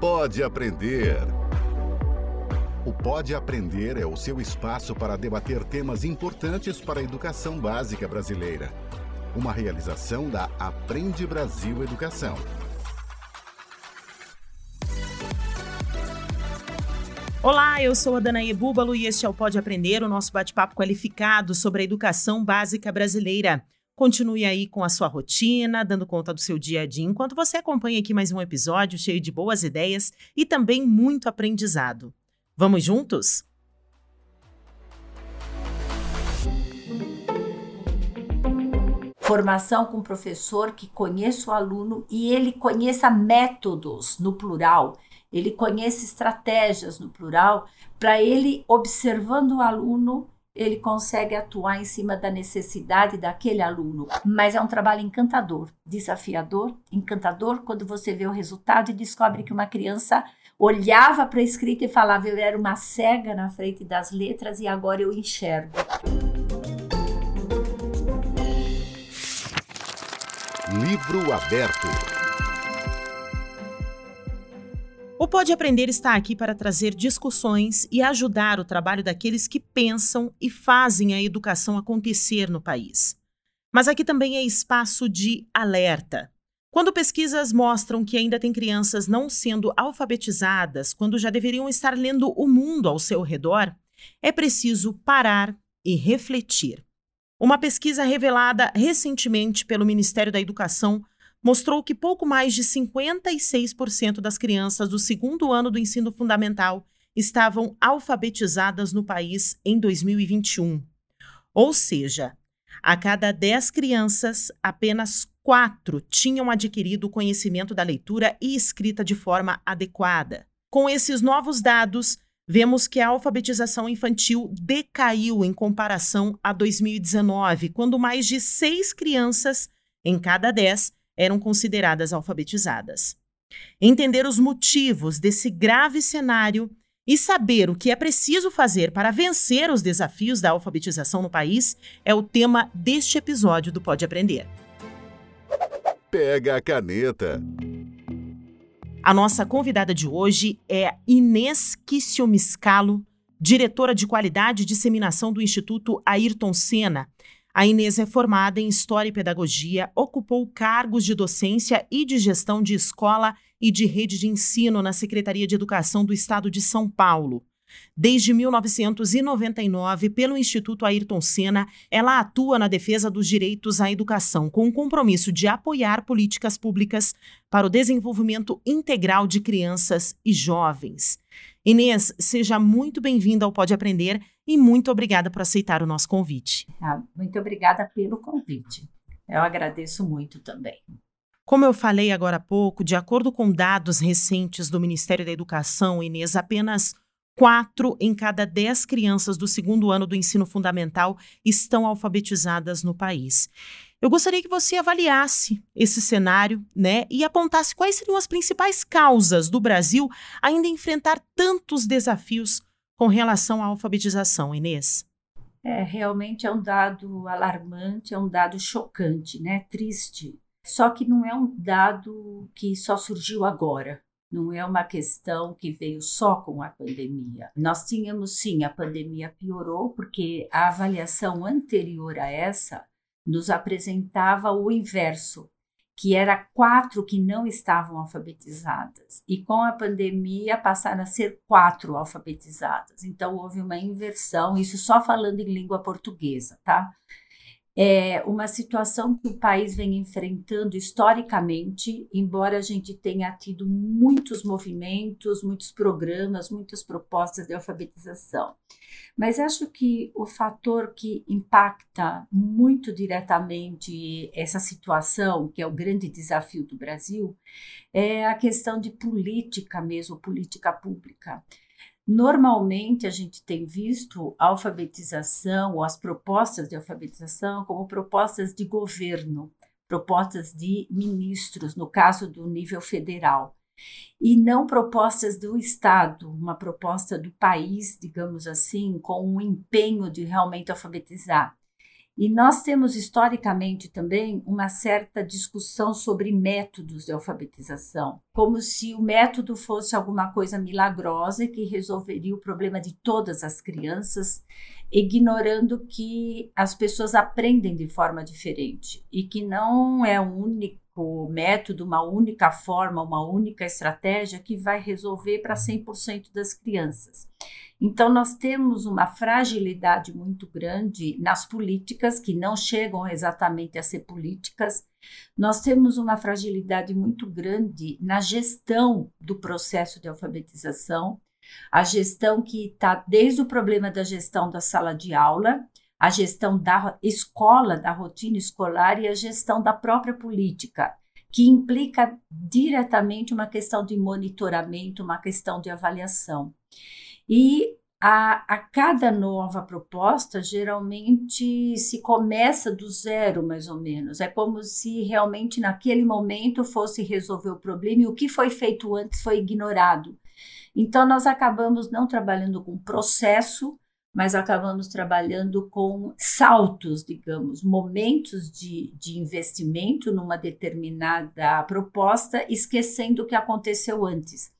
Pode Aprender. O Pode Aprender é o seu espaço para debater temas importantes para a educação básica brasileira. Uma realização da Aprende Brasil Educação. Olá, eu sou a Danae Búbalo e este é o Pode Aprender, o nosso bate-papo qualificado sobre a educação básica brasileira. Continue aí com a sua rotina, dando conta do seu dia a dia, enquanto você acompanha aqui mais um episódio cheio de boas ideias e também muito aprendizado. Vamos juntos? Formação com professor que conheça o aluno e ele conheça métodos no plural, ele conheça estratégias no plural, para ele, observando o aluno, ele consegue atuar em cima da necessidade daquele aluno. Mas é um trabalho encantador, desafiador, encantador quando você vê o resultado e descobre que uma criança olhava para a escrita e falava: Eu era uma cega na frente das letras e agora eu enxergo. Livro aberto. O Pode Aprender está aqui para trazer discussões e ajudar o trabalho daqueles que pensam e fazem a educação acontecer no país. Mas aqui também é espaço de alerta. Quando pesquisas mostram que ainda tem crianças não sendo alfabetizadas quando já deveriam estar lendo o mundo ao seu redor, é preciso parar e refletir. Uma pesquisa revelada recentemente pelo Ministério da Educação mostrou que pouco mais de 56% das crianças do segundo ano do ensino fundamental estavam alfabetizadas no país em 2021. Ou seja, a cada 10 crianças, apenas 4 tinham adquirido o conhecimento da leitura e escrita de forma adequada. Com esses novos dados, vemos que a alfabetização infantil decaiu em comparação a 2019, quando mais de 6 crianças em cada 10 eram consideradas alfabetizadas. Entender os motivos desse grave cenário e saber o que é preciso fazer para vencer os desafios da alfabetização no país é o tema deste episódio do Pode Aprender. Pega a caneta. A nossa convidada de hoje é Inês Kissiomiscalo, diretora de qualidade e disseminação do Instituto Ayrton Senna, a Inês é formada em História e Pedagogia, ocupou cargos de docência e de gestão de escola e de rede de ensino na Secretaria de Educação do Estado de São Paulo. Desde 1999, pelo Instituto Ayrton Senna, ela atua na defesa dos direitos à educação, com o compromisso de apoiar políticas públicas para o desenvolvimento integral de crianças e jovens. Inês, seja muito bem-vinda ao Pode Aprender e muito obrigada por aceitar o nosso convite. Ah, muito obrigada pelo convite. Eu agradeço muito também. Como eu falei agora há pouco, de acordo com dados recentes do Ministério da Educação, Inês, apenas quatro em cada dez crianças do segundo ano do ensino fundamental estão alfabetizadas no país. Eu gostaria que você avaliasse esse cenário, né, e apontasse quais seriam as principais causas do Brasil ainda enfrentar tantos desafios com relação à alfabetização, Inês. É, realmente é um dado alarmante, é um dado chocante, né, triste. Só que não é um dado que só surgiu agora. Não é uma questão que veio só com a pandemia. Nós tínhamos sim, a pandemia piorou porque a avaliação anterior a essa nos apresentava o inverso, que era quatro que não estavam alfabetizadas. E com a pandemia passaram a ser quatro alfabetizadas. Então houve uma inversão, isso só falando em língua portuguesa, tá? É uma situação que o país vem enfrentando historicamente, embora a gente tenha tido muitos movimentos, muitos programas, muitas propostas de alfabetização. Mas acho que o fator que impacta muito diretamente essa situação, que é o grande desafio do Brasil, é a questão de política mesmo, política pública. Normalmente a gente tem visto a alfabetização ou as propostas de alfabetização como propostas de governo, propostas de ministros, no caso do nível federal, e não propostas do Estado, uma proposta do país, digamos assim, com um empenho de realmente alfabetizar. E nós temos historicamente também uma certa discussão sobre métodos de alfabetização, como se o método fosse alguma coisa milagrosa que resolveria o problema de todas as crianças, ignorando que as pessoas aprendem de forma diferente e que não é um único método, uma única forma, uma única estratégia que vai resolver para 100% das crianças. Então, nós temos uma fragilidade muito grande nas políticas, que não chegam exatamente a ser políticas. Nós temos uma fragilidade muito grande na gestão do processo de alfabetização, a gestão que está desde o problema da gestão da sala de aula, a gestão da escola, da rotina escolar e a gestão da própria política, que implica diretamente uma questão de monitoramento, uma questão de avaliação. E a, a, cada nova proposta, geralmente se começa do zero, mais ou menos. É como se realmente naquele momento fosse resolver o problema e o que foi feito antes foi ignorado. Então, nós acabamos não trabalhando com processo, mas acabamos trabalhando com saltos, digamos, momentos de, de investimento numa determinada proposta, esquecendo o que aconteceu antes.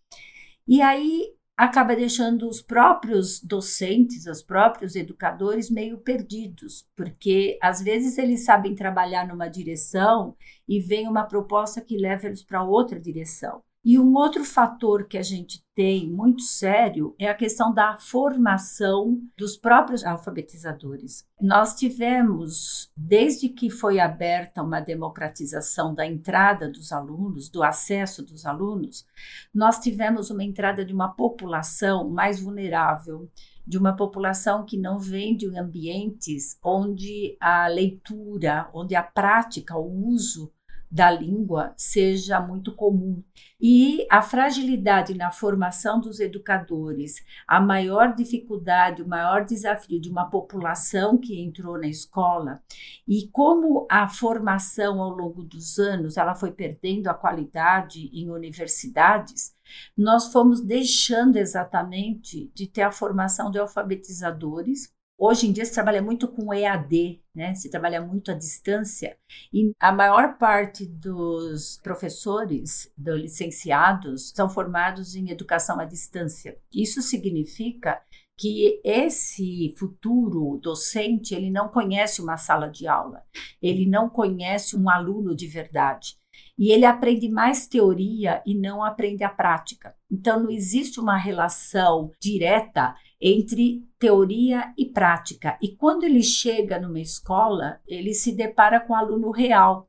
E aí acaba deixando os próprios docentes, os próprios educadores meio perdidos, porque às vezes eles sabem trabalhar numa direção e vem uma proposta que leva eles para outra direção. E um outro fator que a gente tem muito sério é a questão da formação dos próprios alfabetizadores. Nós tivemos, desde que foi aberta uma democratização da entrada dos alunos, do acesso dos alunos, nós tivemos uma entrada de uma população mais vulnerável, de uma população que não vem de ambientes onde a leitura, onde a prática, o uso da língua seja muito comum. E a fragilidade na formação dos educadores, a maior dificuldade, o maior desafio de uma população que entrou na escola e como a formação ao longo dos anos ela foi perdendo a qualidade em universidades, nós fomos deixando exatamente de ter a formação de alfabetizadores Hoje em dia se trabalha muito com EAD, né? Se trabalha muito à distância e a maior parte dos professores, dos licenciados, são formados em educação à distância. Isso significa que esse futuro docente ele não conhece uma sala de aula, ele não conhece um aluno de verdade. E ele aprende mais teoria e não aprende a prática. Então, não existe uma relação direta entre teoria e prática. E quando ele chega numa escola, ele se depara com um aluno real.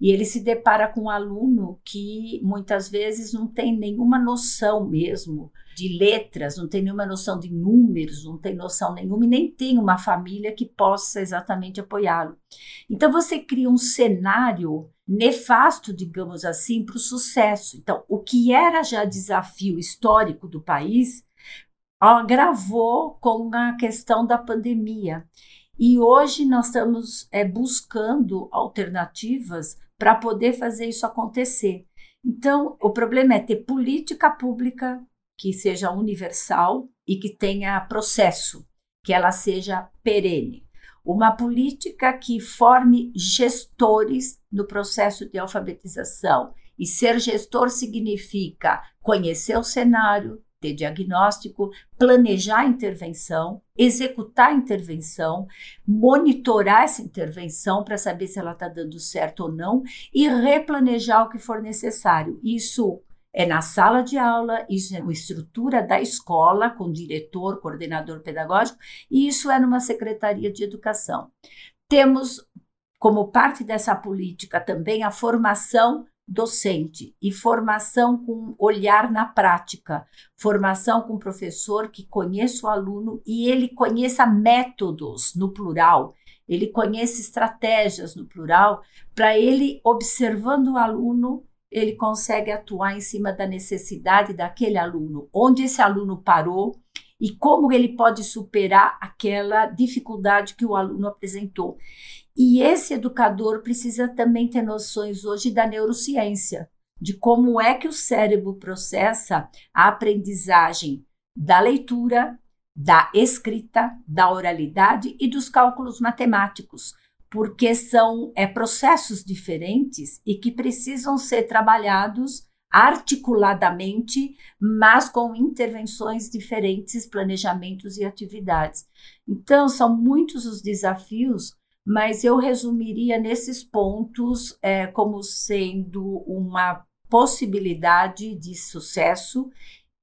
E ele se depara com um aluno que muitas vezes não tem nenhuma noção mesmo de letras, não tem nenhuma noção de números, não tem noção nenhuma e nem tem uma família que possa exatamente apoiá-lo. Então você cria um cenário nefasto, digamos assim, para o sucesso. Então, o que era já desafio histórico do país agravou com a questão da pandemia. E hoje nós estamos é, buscando alternativas para poder fazer isso acontecer. Então, o problema é ter política pública que seja universal e que tenha processo, que ela seja perene. Uma política que forme gestores no processo de alfabetização. E ser gestor significa conhecer o cenário, ter diagnóstico, planejar a intervenção, executar a intervenção, monitorar essa intervenção para saber se ela está dando certo ou não e replanejar o que for necessário. Isso é na sala de aula, isso é na estrutura da escola, com diretor, coordenador pedagógico, e isso é numa secretaria de educação. Temos como parte dessa política também a formação docente e formação com olhar na prática, formação com professor que conheça o aluno e ele conheça métodos no plural, ele conheça estratégias no plural, para ele observando o aluno, ele consegue atuar em cima da necessidade daquele aluno, onde esse aluno parou e como ele pode superar aquela dificuldade que o aluno apresentou. E esse educador precisa também ter noções hoje da neurociência, de como é que o cérebro processa a aprendizagem da leitura, da escrita, da oralidade e dos cálculos matemáticos. porque são é, processos diferentes e que precisam ser trabalhados articuladamente, mas com intervenções diferentes, planejamentos e atividades. Então, são muitos os desafios, mas eu resumiria nesses pontos é, como sendo uma possibilidade de sucesso.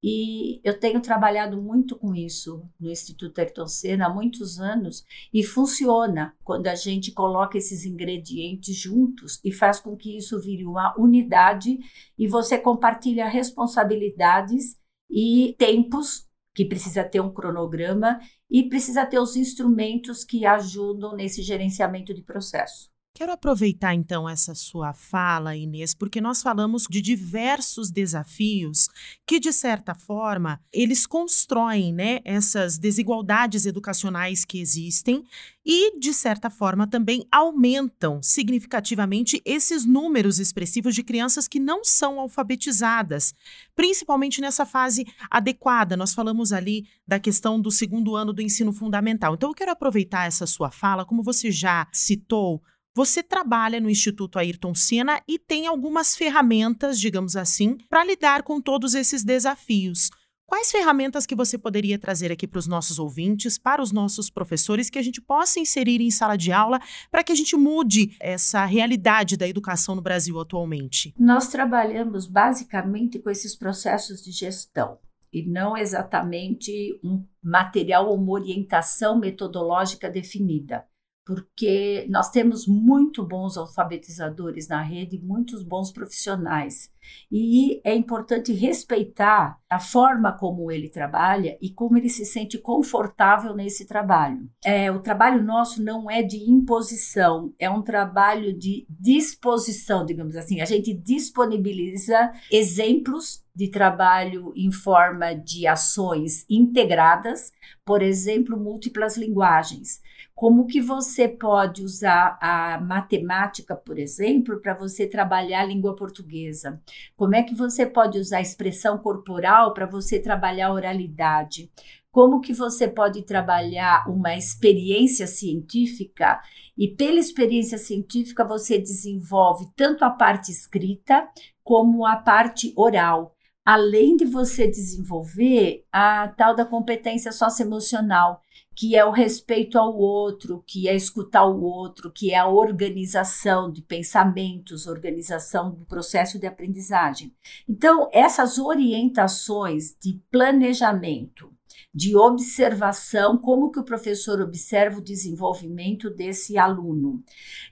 E eu tenho trabalhado muito com isso no Instituto Ayrton Senna há muitos anos e funciona quando a gente coloca esses ingredientes juntos e faz com que isso vire uma unidade e você compartilha responsabilidades e tempos que precisa ter um cronograma e precisa ter os instrumentos que ajudam nesse gerenciamento de processo. Quero aproveitar então essa sua fala, Inês, porque nós falamos de diversos desafios que, de certa forma, eles constroem né, essas desigualdades educacionais que existem e, de certa forma, também aumentam significativamente esses números expressivos de crianças que não são alfabetizadas, principalmente nessa fase adequada. Nós falamos ali da questão do segundo ano do ensino fundamental. Então, eu quero aproveitar essa sua fala, como você já citou você trabalha no Instituto Ayrton Senna e tem algumas ferramentas, digamos assim, para lidar com todos esses desafios. Quais ferramentas que você poderia trazer aqui para os nossos ouvintes, para os nossos professores, que a gente possa inserir em sala de aula para que a gente mude essa realidade da educação no Brasil atualmente? Nós trabalhamos basicamente com esses processos de gestão e não exatamente um material ou uma orientação metodológica definida porque nós temos muito bons alfabetizadores na rede, muitos bons profissionais. E é importante respeitar a forma como ele trabalha e como ele se sente confortável nesse trabalho. É, o trabalho nosso não é de imposição, é um trabalho de disposição, digamos assim. A gente disponibiliza exemplos de trabalho em forma de ações integradas, por exemplo, múltiplas linguagens. Como que você pode usar a matemática, por exemplo, para você trabalhar a língua portuguesa? Como é que você pode usar expressão corporal para você trabalhar oralidade? Como que você pode trabalhar uma experiência científica e pela experiência científica você desenvolve tanto a parte escrita como a parte oral além de você desenvolver a tal da competência socioemocional, que é o respeito ao outro, que é escutar o outro, que é a organização de pensamentos, organização do processo de aprendizagem. Então, essas orientações de planejamento, de observação, como que o professor observa o desenvolvimento desse aluno.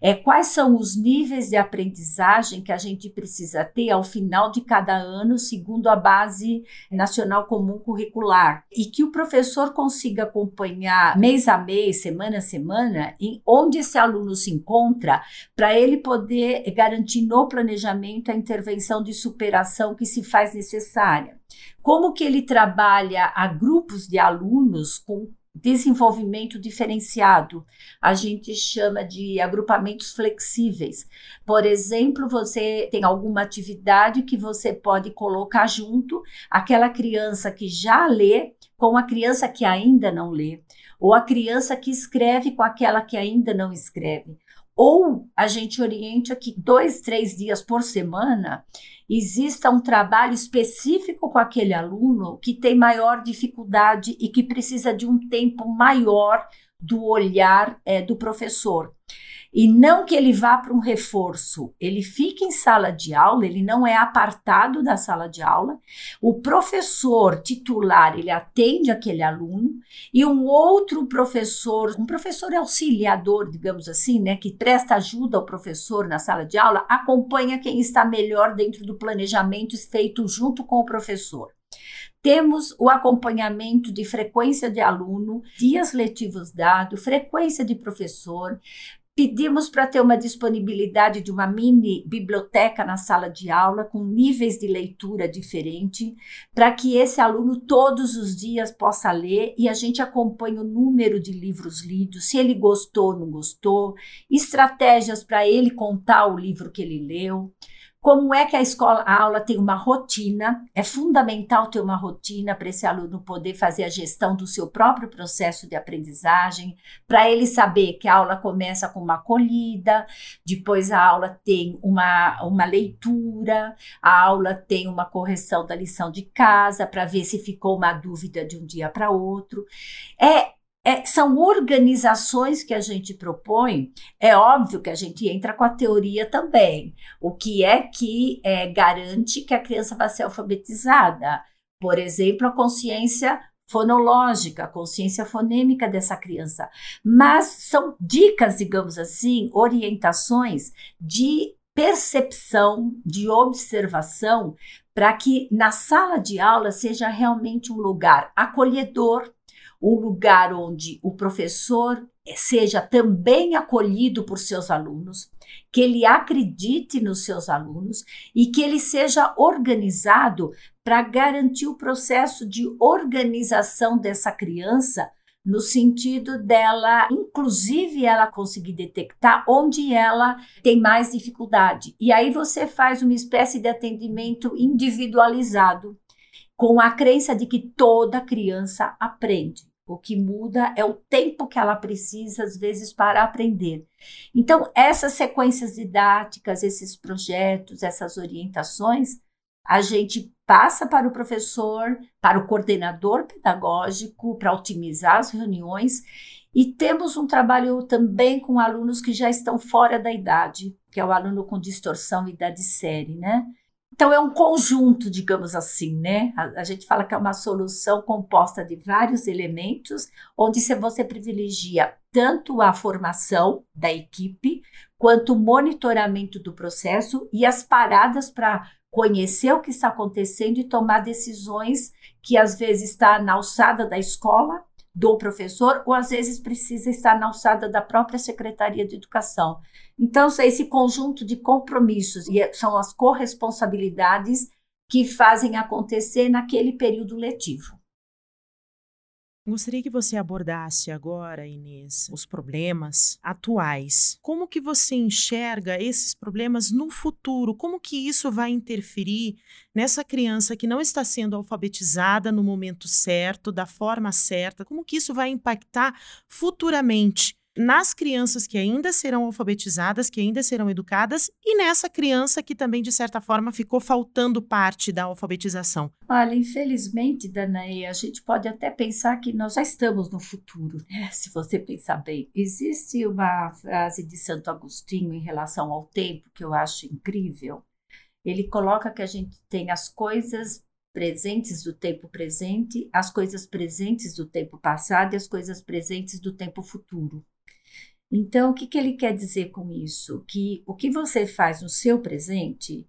É, quais são os níveis de aprendizagem que a gente precisa ter ao final de cada ano, segundo a base nacional comum curricular, e que o professor consiga acompanhar mês a mês, semana a semana, em onde esse aluno se encontra, para ele poder garantir no planejamento a intervenção de superação que se faz necessária. Como que ele trabalha a grupos de alunos com desenvolvimento diferenciado. A gente chama de agrupamentos flexíveis. Por exemplo, você tem alguma atividade que você pode colocar junto aquela criança que já lê com a criança que ainda não lê, ou a criança que escreve com aquela que ainda não escreve. Ou a gente orienta que dois, três dias por semana exista um trabalho específico com aquele aluno que tem maior dificuldade e que precisa de um tempo maior do olhar é, do professor. E não que ele vá para um reforço, ele fica em sala de aula, ele não é apartado da sala de aula. O professor titular, ele atende aquele aluno e um outro professor, um professor auxiliador, digamos assim, né, que presta ajuda ao professor na sala de aula, acompanha quem está melhor dentro do planejamento feito junto com o professor. Temos o acompanhamento de frequência de aluno, dias letivos dados, frequência de professor, Pedimos para ter uma disponibilidade de uma mini biblioteca na sala de aula, com níveis de leitura diferente, para que esse aluno todos os dias possa ler e a gente acompanhe o número de livros lidos, se ele gostou, não gostou, estratégias para ele contar o livro que ele leu. Como é que a escola, a aula tem uma rotina? É fundamental ter uma rotina para esse aluno poder fazer a gestão do seu próprio processo de aprendizagem, para ele saber que a aula começa com uma acolhida, depois a aula tem uma, uma leitura, a aula tem uma correção da lição de casa, para ver se ficou uma dúvida de um dia para outro. É é, são organizações que a gente propõe. É óbvio que a gente entra com a teoria também. O que é que é, garante que a criança vai ser alfabetizada? Por exemplo, a consciência fonológica, a consciência fonêmica dessa criança. Mas são dicas, digamos assim, orientações de percepção, de observação, para que na sala de aula seja realmente um lugar acolhedor, um lugar onde o professor seja também acolhido por seus alunos, que ele acredite nos seus alunos e que ele seja organizado para garantir o processo de organização dessa criança no sentido dela, inclusive, ela conseguir detectar onde ela tem mais dificuldade. E aí você faz uma espécie de atendimento individualizado, com a crença de que toda criança aprende. O que muda é o tempo que ela precisa, às vezes, para aprender. Então, essas sequências didáticas, esses projetos, essas orientações, a gente passa para o professor, para o coordenador pedagógico, para otimizar as reuniões. E temos um trabalho também com alunos que já estão fora da idade, que é o aluno com distorção idade série, né? Então, é um conjunto, digamos assim, né? A, a, gente fala que é uma solução composta de vários elementos, onde você privilegia tanto a formação da equipe, quanto o monitoramento do processo e as paradas para conhecer o que está acontecendo e tomar decisões que às vezes está na alçada da escola do professor ou às vezes precisa estar na alçada da própria Secretaria de Educação. Então, esse conjunto de compromissos e é, são as corresponsabilidades que fazem acontecer naquele período letivo. Gostaria que você abordasse agora, Inês, os problemas atuais. Como que você enxerga esses problemas no futuro? Como que isso vai interferir nessa criança que não está sendo alfabetizada no momento certo, da forma certa? Como que isso vai impactar futuramente nas crianças que ainda serão alfabetizadas, que ainda serão educadas, e nessa criança que também, de certa forma, ficou faltando parte da alfabetização? Olha, infelizmente, Danae, a gente pode até pensar que nós já estamos no futuro, né? se você pensar bem. Existe uma frase de Santo Agostinho em relação ao tempo que eu acho incrível. Ele coloca que a gente tem as coisas presentes do tempo presente, as coisas presentes do tempo passado e as coisas presentes do tempo futuro. Então, o que, que ele quer dizer com isso? Que o que você faz no seu presente,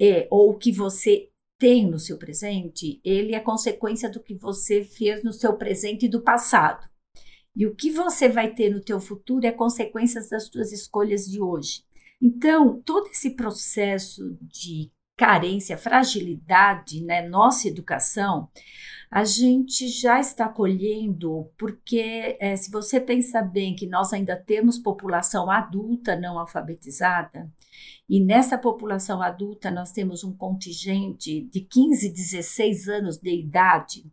é, ou o que você tem no seu presente, ele é consequência do que você fez no seu presente e do passado. E o que você vai ter no teu futuro é consequência das suas escolhas de hoje. Então, todo esse processo de carência, fragilidade na né, nossa educação, a gente já está colhendo, porque é, se você pensar bem que nós ainda temos população adulta não alfabetizada, e nessa população adulta nós temos um contingente de 15, 16 anos de idade,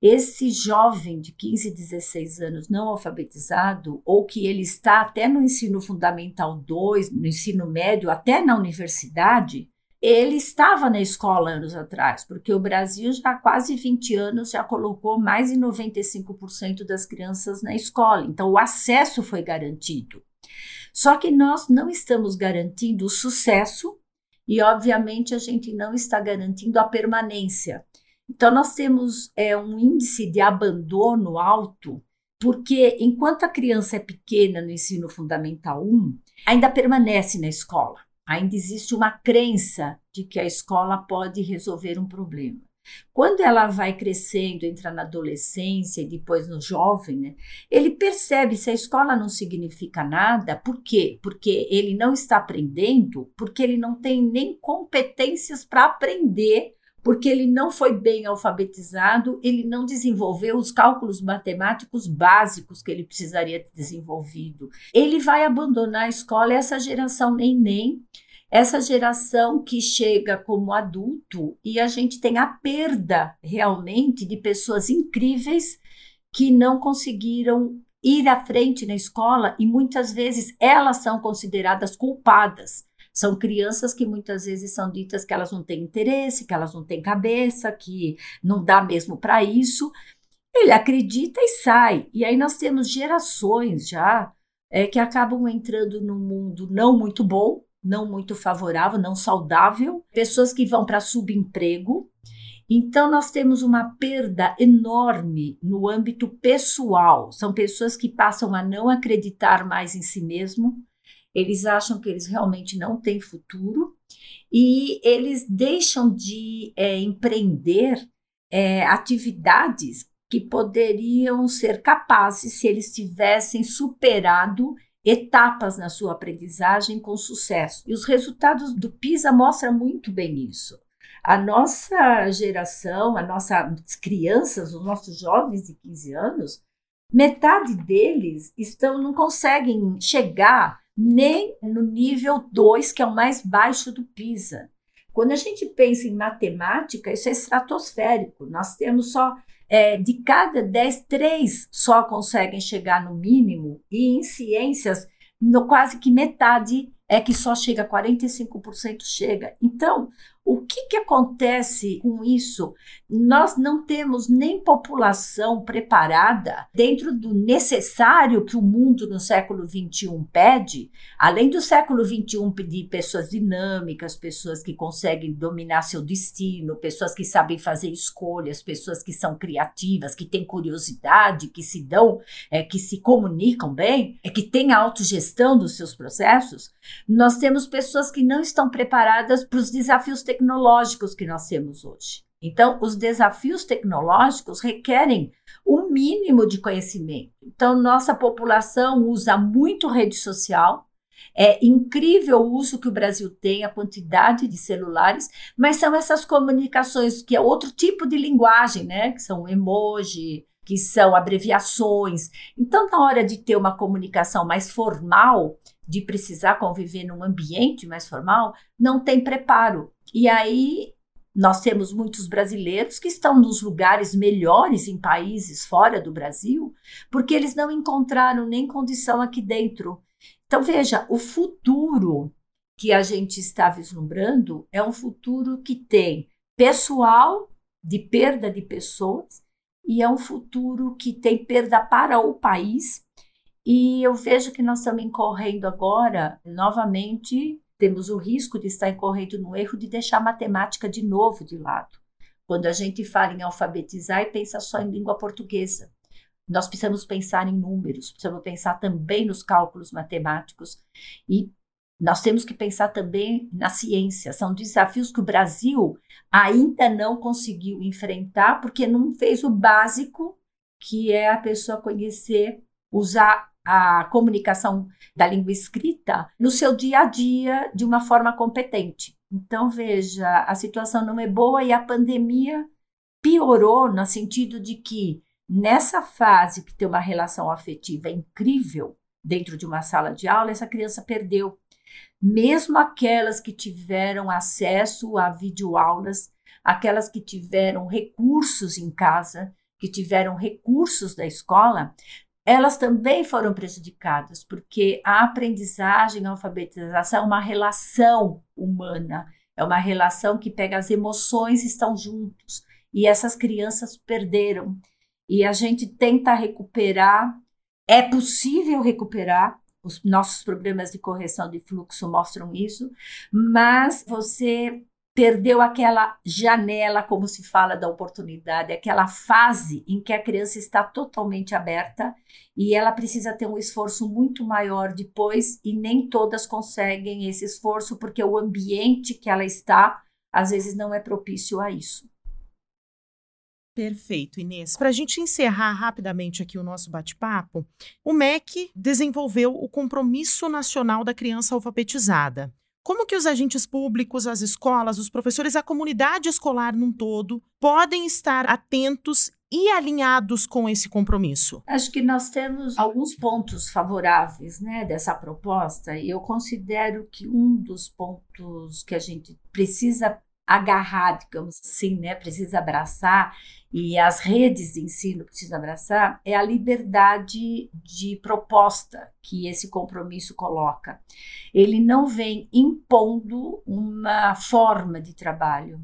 esse jovem de 15, 16 anos não alfabetizado, ou que ele está até no ensino fundamental 2, no ensino médio, até na universidade, ele estava na escola anos atrás, porque o Brasil já há quase 20 anos já colocou mais de 95% das crianças na escola, então o acesso foi garantido. Só que nós não estamos garantindo o sucesso e, obviamente, a gente não está garantindo a permanência. Então, nós temos é, um índice de abandono alto, porque enquanto a criança é pequena no ensino fundamental 1, ainda permanece na escola. Ainda existe uma crença de que a escola pode resolver um problema. Quando ela vai crescendo, entra na adolescência e depois no jovem, né, ele percebe se a escola não significa nada, por quê? Porque ele não está aprendendo, porque ele não tem nem competências para aprender, porque ele não foi bem alfabetizado, ele não desenvolveu os cálculos matemáticos básicos que ele precisaria ter desenvolvido. Ele vai abandonar a escola, essa geração nem nem essa geração que chega como adulto e a gente tem a perda realmente de pessoas incríveis que não conseguiram ir à frente na escola e muitas vezes elas são consideradas culpadas. São crianças que muitas vezes são ditas que elas não têm interesse, que elas não têm cabeça, que não dá mesmo para isso. Ele acredita e sai. E aí nós temos gerações já é, que acabam entrando num mundo não muito bom, não muito favorável, não saudável, pessoas que vão para subemprego. Então, nós temos uma perda enorme no âmbito pessoal. São pessoas que passam a não acreditar mais em si mesmo, eles acham que eles realmente não têm futuro e eles deixam de é, empreender é, atividades que poderiam ser capazes se eles tivessem superado etapas na sua aprendizagem com sucesso. E os resultados do PISA mostram muito bem isso. A nossa geração, as nossas crianças, os nossos jovens de 15 anos, metade deles estão não conseguem chegar nem no nível 2, que é o mais baixo do PISA. Quando a gente pensa em matemática, isso é estratosférico. Nós temos só é, de cada 10, 3 só conseguem chegar no mínimo, e em ciências, no, quase que metade é que só chega, 45% chega. Então, o que, que acontece com isso? Nós não temos nem população preparada dentro do necessário que o mundo no século XXI pede, além do século XXI pedir pessoas dinâmicas, pessoas que conseguem dominar seu destino, pessoas que sabem fazer escolhas, pessoas que são criativas, que têm curiosidade, que se dão, é, que se comunicam bem, é que têm autogestão dos seus processos. Nós temos pessoas que não estão preparadas para os desafios tecnológicos tecnológicos que nós temos hoje. Então, os desafios tecnológicos requerem o um mínimo de conhecimento. Então, nossa população usa muito rede social. É incrível o uso que o Brasil tem, a quantidade de celulares, mas são essas comunicações que é outro tipo de linguagem, né? Que são emoji, que são abreviações. Então, na hora de ter uma comunicação mais formal, de precisar conviver num ambiente mais formal, não tem preparo. E aí nós temos muitos brasileiros que estão nos lugares melhores em países fora do Brasil, porque eles não encontraram nem condição aqui dentro. Então, veja, o futuro que a gente está vislumbrando é um futuro que tem pessoal de perda de pessoas e é um futuro que tem perda para o país. E eu vejo que nós estamos incorrendo agora novamente temos o risco de estar incorrendo no erro de deixar a matemática de novo de lado. Quando a gente fala em alfabetizar e pensa só em língua portuguesa. Nós precisamos pensar em números, precisamos pensar também nos cálculos matemáticos e nós temos que pensar também na ciência. São desafios que o Brasil ainda não conseguiu enfrentar porque não fez o básico, que é a pessoa conhecer, usar a comunicação da língua escrita no seu dia a dia de uma forma competente. Então, veja, a situação não é boa e a pandemia piorou no sentido de que nessa fase que tem uma relação afetiva incrível dentro de uma sala de aula, essa criança perdeu. Mesmo aquelas que tiveram acesso a videoaulas, aquelas que tiveram recursos em casa, que tiveram recursos da escola, elas também foram prejudicadas, porque a aprendizagem, a alfabetização é uma relação humana, é uma relação que pega as emoções estão juntos, e essas crianças perderam. E a gente tenta recuperar, é possível recuperar, os nossos programas de correção de fluxo mostram isso, mas você perdeu aquela janela, como se fala, da oportunidade, aquela fase em que a criança está totalmente aberta e ela precisa ter um esforço muito maior depois e nem todas conseguem esse esforço porque o ambiente que ela está às vezes não é propício a isso. Perfeito, Inês. Para a gente encerrar rapidamente aqui o nosso bate-papo, o MEC desenvolveu o Compromisso Nacional da Criança Alfabetizada. Como que os agentes públicos, as escolas, os professores, a comunidade escolar num todo podem estar atentos e alinhados com esse compromisso? Acho que nós temos alguns pontos favoráveis né, dessa proposta, e eu considero que um dos pontos que a gente precisa agarrar, digamos assim, né, precisa abraçar, e as redes de ensino precisam abraçar, é a liberdade de proposta que esse compromisso coloca. Ele não vem impondo uma forma de trabalho,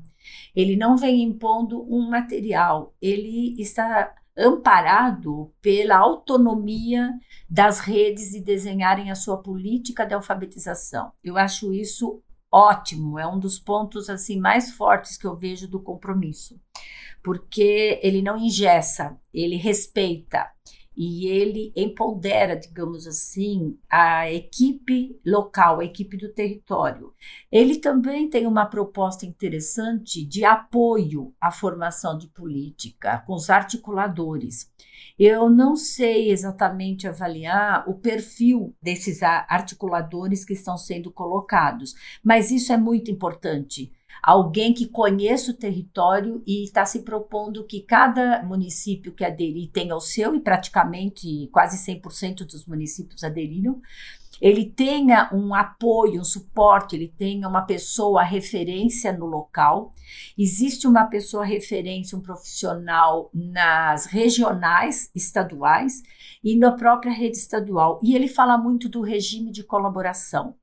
ele não vem impondo um material, ele está amparado pela autonomia das redes de desenharem a sua política de alfabetização. Eu acho isso ótimo, é um dos pontos assim mais fortes que eu vejo do compromisso, porque ele não ingessa, ele respeita e ele empodera, digamos assim, a equipe local, a equipe do território. Ele também tem uma proposta interessante de apoio à formação de política com os articuladores. Eu não sei exatamente avaliar o perfil desses articuladores que estão sendo colocados, mas isso é muito importante alguém que conheça o território e está se propondo que cada município que aderir tenha o seu, e praticamente quase 100% dos municípios aderiram, ele tenha um apoio, um suporte, ele tenha uma pessoa referência no local. Existe uma pessoa referência, um profissional nas regionais, estaduais e na própria rede estadual. E ele fala muito do regime de colaboração.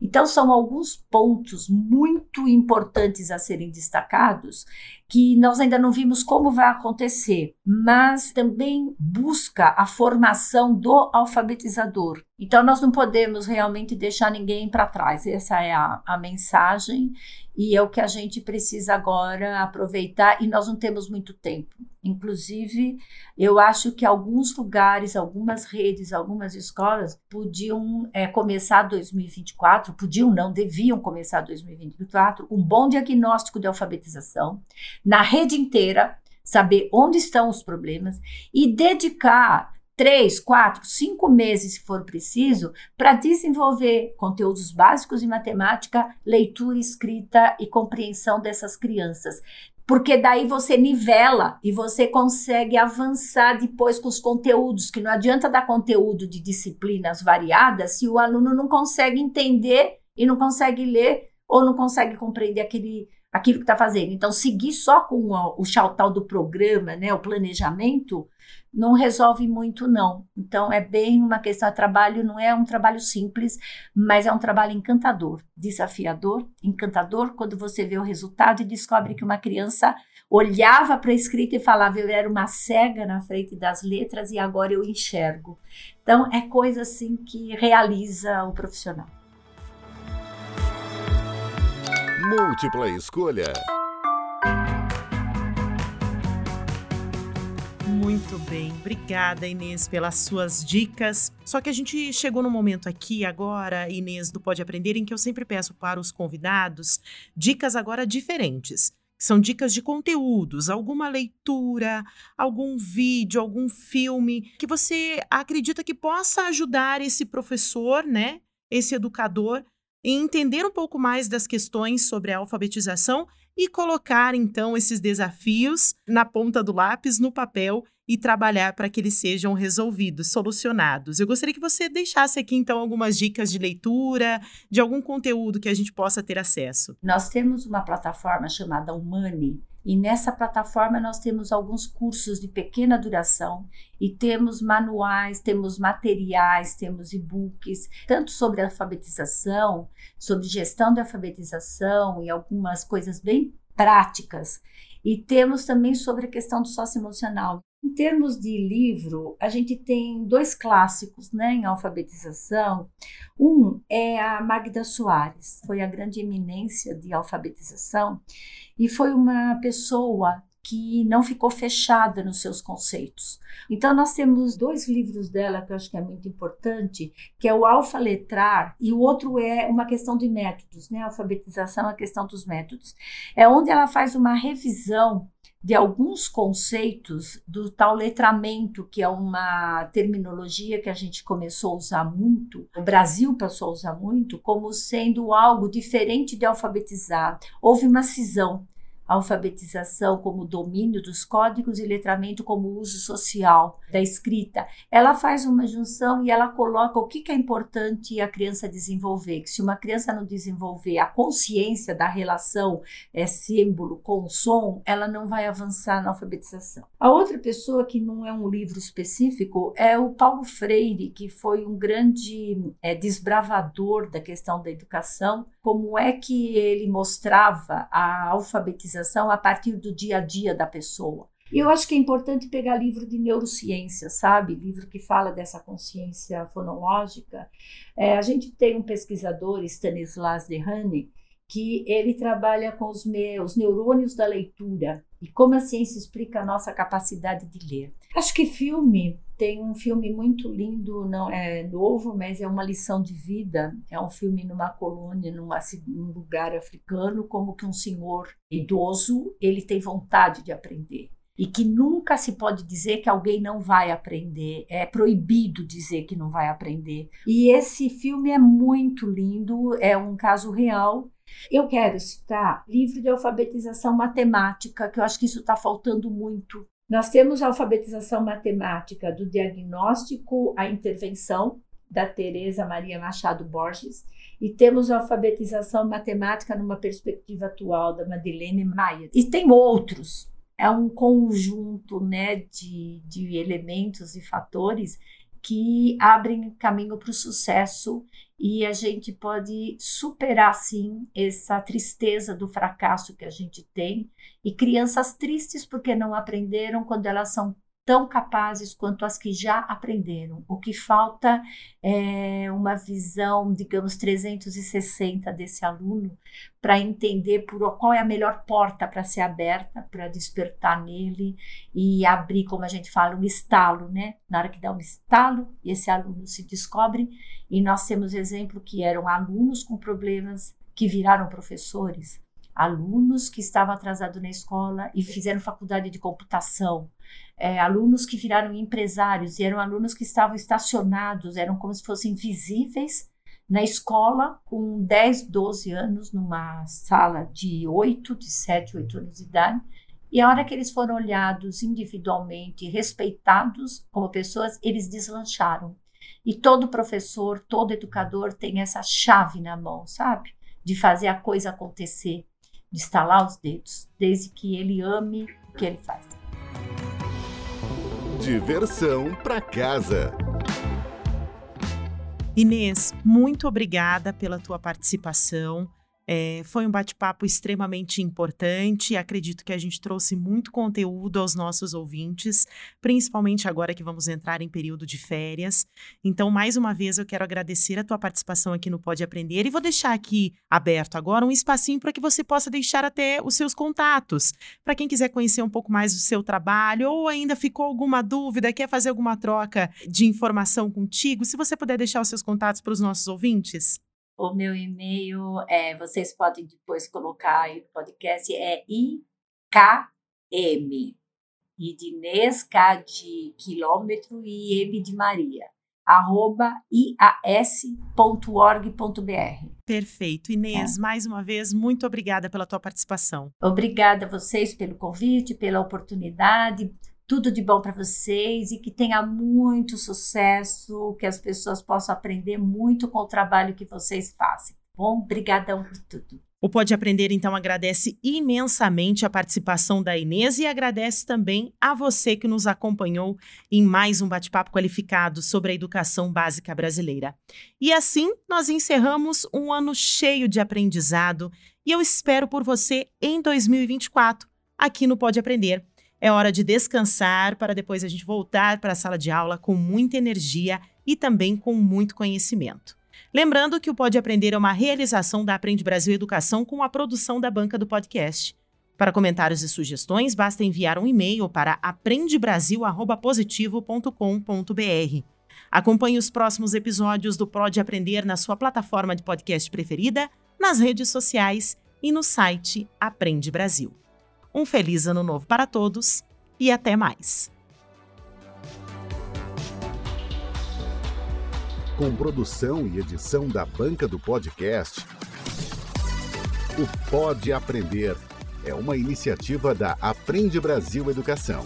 Então, são alguns pontos muito importantes a serem destacados que nós ainda não vimos como vai acontecer, mas também busca a formação do alfabetizador. Então, nós não podemos realmente deixar ninguém para trás. Essa é a, a mensagem e é o que a gente precisa agora aproveitar e nós não temos muito tempo. Inclusive, eu acho que alguns lugares, algumas redes, algumas escolas podiam é, começar 2024, podiam não, deviam começar 2024, um bom diagnóstico de alfabetização na rede inteira, saber onde estão os problemas e dedicar três, quatro, cinco meses, se for preciso, para desenvolver conteúdos básicos de matemática, leitura, escrita e compreensão dessas crianças. Porque daí você nivela e você consegue avançar depois com os conteúdos, que não adianta dar conteúdo de disciplinas variadas se o aluno não consegue entender e não consegue ler ou não consegue compreender aquele aquilo que está fazendo. Então, seguir só com o, o tal do programa, né, o planejamento, não resolve muito, não. Então, é bem uma questão de trabalho, não é um trabalho simples, mas é um trabalho encantador, desafiador, encantador, quando você vê o resultado e descobre que uma criança olhava para a escrita e falava, eu era uma cega na frente das letras e agora eu enxergo. Então, é coisa assim que realiza o profissional. Múltipla escolha. Muito bem, obrigada Inês pelas suas dicas. Só que a gente chegou no momento aqui agora, Inês, do Pode Aprender, em que eu sempre peço para os convidados dicas agora diferentes. São dicas de conteúdos, alguma leitura, algum vídeo, algum filme que você acredita que possa ajudar esse professor, né? Esse educador e entender um pouco mais das questões sobre a alfabetização e colocar então esses desafios na ponta do lápis, no papel e trabalhar para que eles sejam resolvidos, solucionados. Eu gostaria que você deixasse aqui então algumas dicas de leitura, de algum conteúdo que a gente possa ter acesso. Nós temos uma plataforma chamada Humani, e nessa plataforma nós temos alguns cursos de pequena duração e temos manuais, temos materiais, temos e-books, tanto sobre alfabetização, sobre gestão de alfabetização e algumas coisas bem práticas. E temos também sobre a questão do socioemocional. Em termos de livro, a gente tem dois clássicos né, em alfabetização. Um é a Magda Soares, foi a grande eminência de alfabetização e foi uma pessoa que não ficou fechada nos seus conceitos. Então nós temos dois livros dela que eu acho que é muito importante, que é o Alfa Letrar e o outro é uma questão de métodos, né? A alfabetização, a questão dos métodos. É onde ela faz uma revisão de alguns conceitos do tal letramento, que é uma terminologia que a gente começou a usar muito, o Brasil passou a usar muito, como sendo algo diferente de alfabetizar. Houve uma cisão alfabetização como domínio dos códigos e letramento como uso social da escrita. Ela faz uma junção e ela coloca o que é importante a criança desenvolver. Que se uma criança não desenvolver a consciência da relação é, símbolo com som, ela não vai avançar na alfabetização. A outra pessoa que não é um livro específico é o Paulo Freire, que foi um grande é, desbravador da questão da educação. Como é que ele mostrava a alfabetização a partir do dia a dia da pessoa? E eu acho que é importante pegar livro de neurociência, sabe? Livro que fala dessa consciência fonológica. É, a gente tem um pesquisador, Stanislas Dehaene, que ele trabalha com os, meus, neurônios da leitura e como a ciência explica a nossa capacidade de ler. Acho que filme tem um filme muito lindo, não é novo, mas é uma lição de vida. É um filme numa colônia, num lugar africano, como que um senhor idoso ele tem vontade de aprender e que nunca se pode dizer que alguém não vai aprender. É proibido dizer que não vai aprender. E esse filme é muito lindo, é um caso real eu quero citar livro de alfabetização matemática, que eu acho que isso está faltando muito. Nós temos a alfabetização matemática do diagnóstico à intervenção, da Teresa Maria Machado Borges, e temos a alfabetização matemática numa perspectiva atual da Madeleine Maia. E tem outros. É um conjunto né, de, de elementos e fatores que abrem caminho para o sucesso e a gente pode superar sim essa tristeza do fracasso que a gente tem. E crianças tristes porque não aprenderam quando elas são tão capazes quanto as que já aprenderam. O que falta é uma visão, digamos, 360 desse aluno para entender por qual é a melhor porta para ser aberta, para despertar nele e abrir, como a gente fala, um estalo, né? Na hora que dá um estalo, esse aluno se descobre e nós temos exemplo que eram alunos com problemas que viraram professores, alunos que estavam atrasados na escola e fizeram faculdade de computação, é, alunos que viraram empresários e eram alunos que estavam estacionados, eram como se fossem visíveis na escola com 10, 12 anos, numa sala de 8, de 7, 8 anos de idade. E a hora que eles foram olhados individualmente, respeitados como pessoas, eles deslancharam. E todo professor, todo educador tem essa chave na mão, sabe? De fazer a coisa acontecer de estalar os dedos, desde que ele ame o que ele faz. Diversão para casa. Inês, muito obrigada pela tua participação. É, foi um bate-papo extremamente importante. Acredito que a gente trouxe muito conteúdo aos nossos ouvintes, principalmente agora que vamos entrar em período de férias. Então, mais uma vez, eu quero agradecer a tua participação aqui no Pode Aprender e vou deixar aqui aberto agora um espacinho para que você possa deixar até os seus contatos. Para quem quiser conhecer um pouco mais do seu trabalho ou ainda ficou alguma dúvida, quer fazer alguma troca de informação contigo, se você puder deixar os seus contatos para os nossos ouvintes. O meu e-mail, é, vocês podem depois colocar aí no podcast, é IKM. I de Inês, K de quilômetro e M de Maria. arroba ias.org.br. Perfeito. Inês, é. mais uma vez, muito obrigada pela tua participação. Obrigada a vocês pelo convite, pela oportunidade tudo de bom para vocês e que tenha muito sucesso, que as pessoas possam aprender muito com o trabalho que vocês fazem. Tá bom, obrigadão por tudo. O Pode Aprender, então, agradece imensamente a participação da Inês e agradece também a você que nos acompanhou em mais um bate-papo qualificado sobre a educação básica brasileira. E assim, nós encerramos um ano cheio de aprendizado e eu espero por você em 2024, aqui no Pode Aprender. É hora de descansar para depois a gente voltar para a sala de aula com muita energia e também com muito conhecimento. Lembrando que o Pode Aprender é uma realização da Aprende Brasil Educação com a produção da banca do podcast. Para comentários e sugestões, basta enviar um e-mail para aprendebrasil@positivo.com.br. Acompanhe os próximos episódios do Pode Aprender na sua plataforma de podcast preferida, nas redes sociais e no site Aprende Brasil. Um feliz ano novo para todos e até mais. Com produção e edição da banca do podcast, o Pode Aprender é uma iniciativa da Aprende Brasil Educação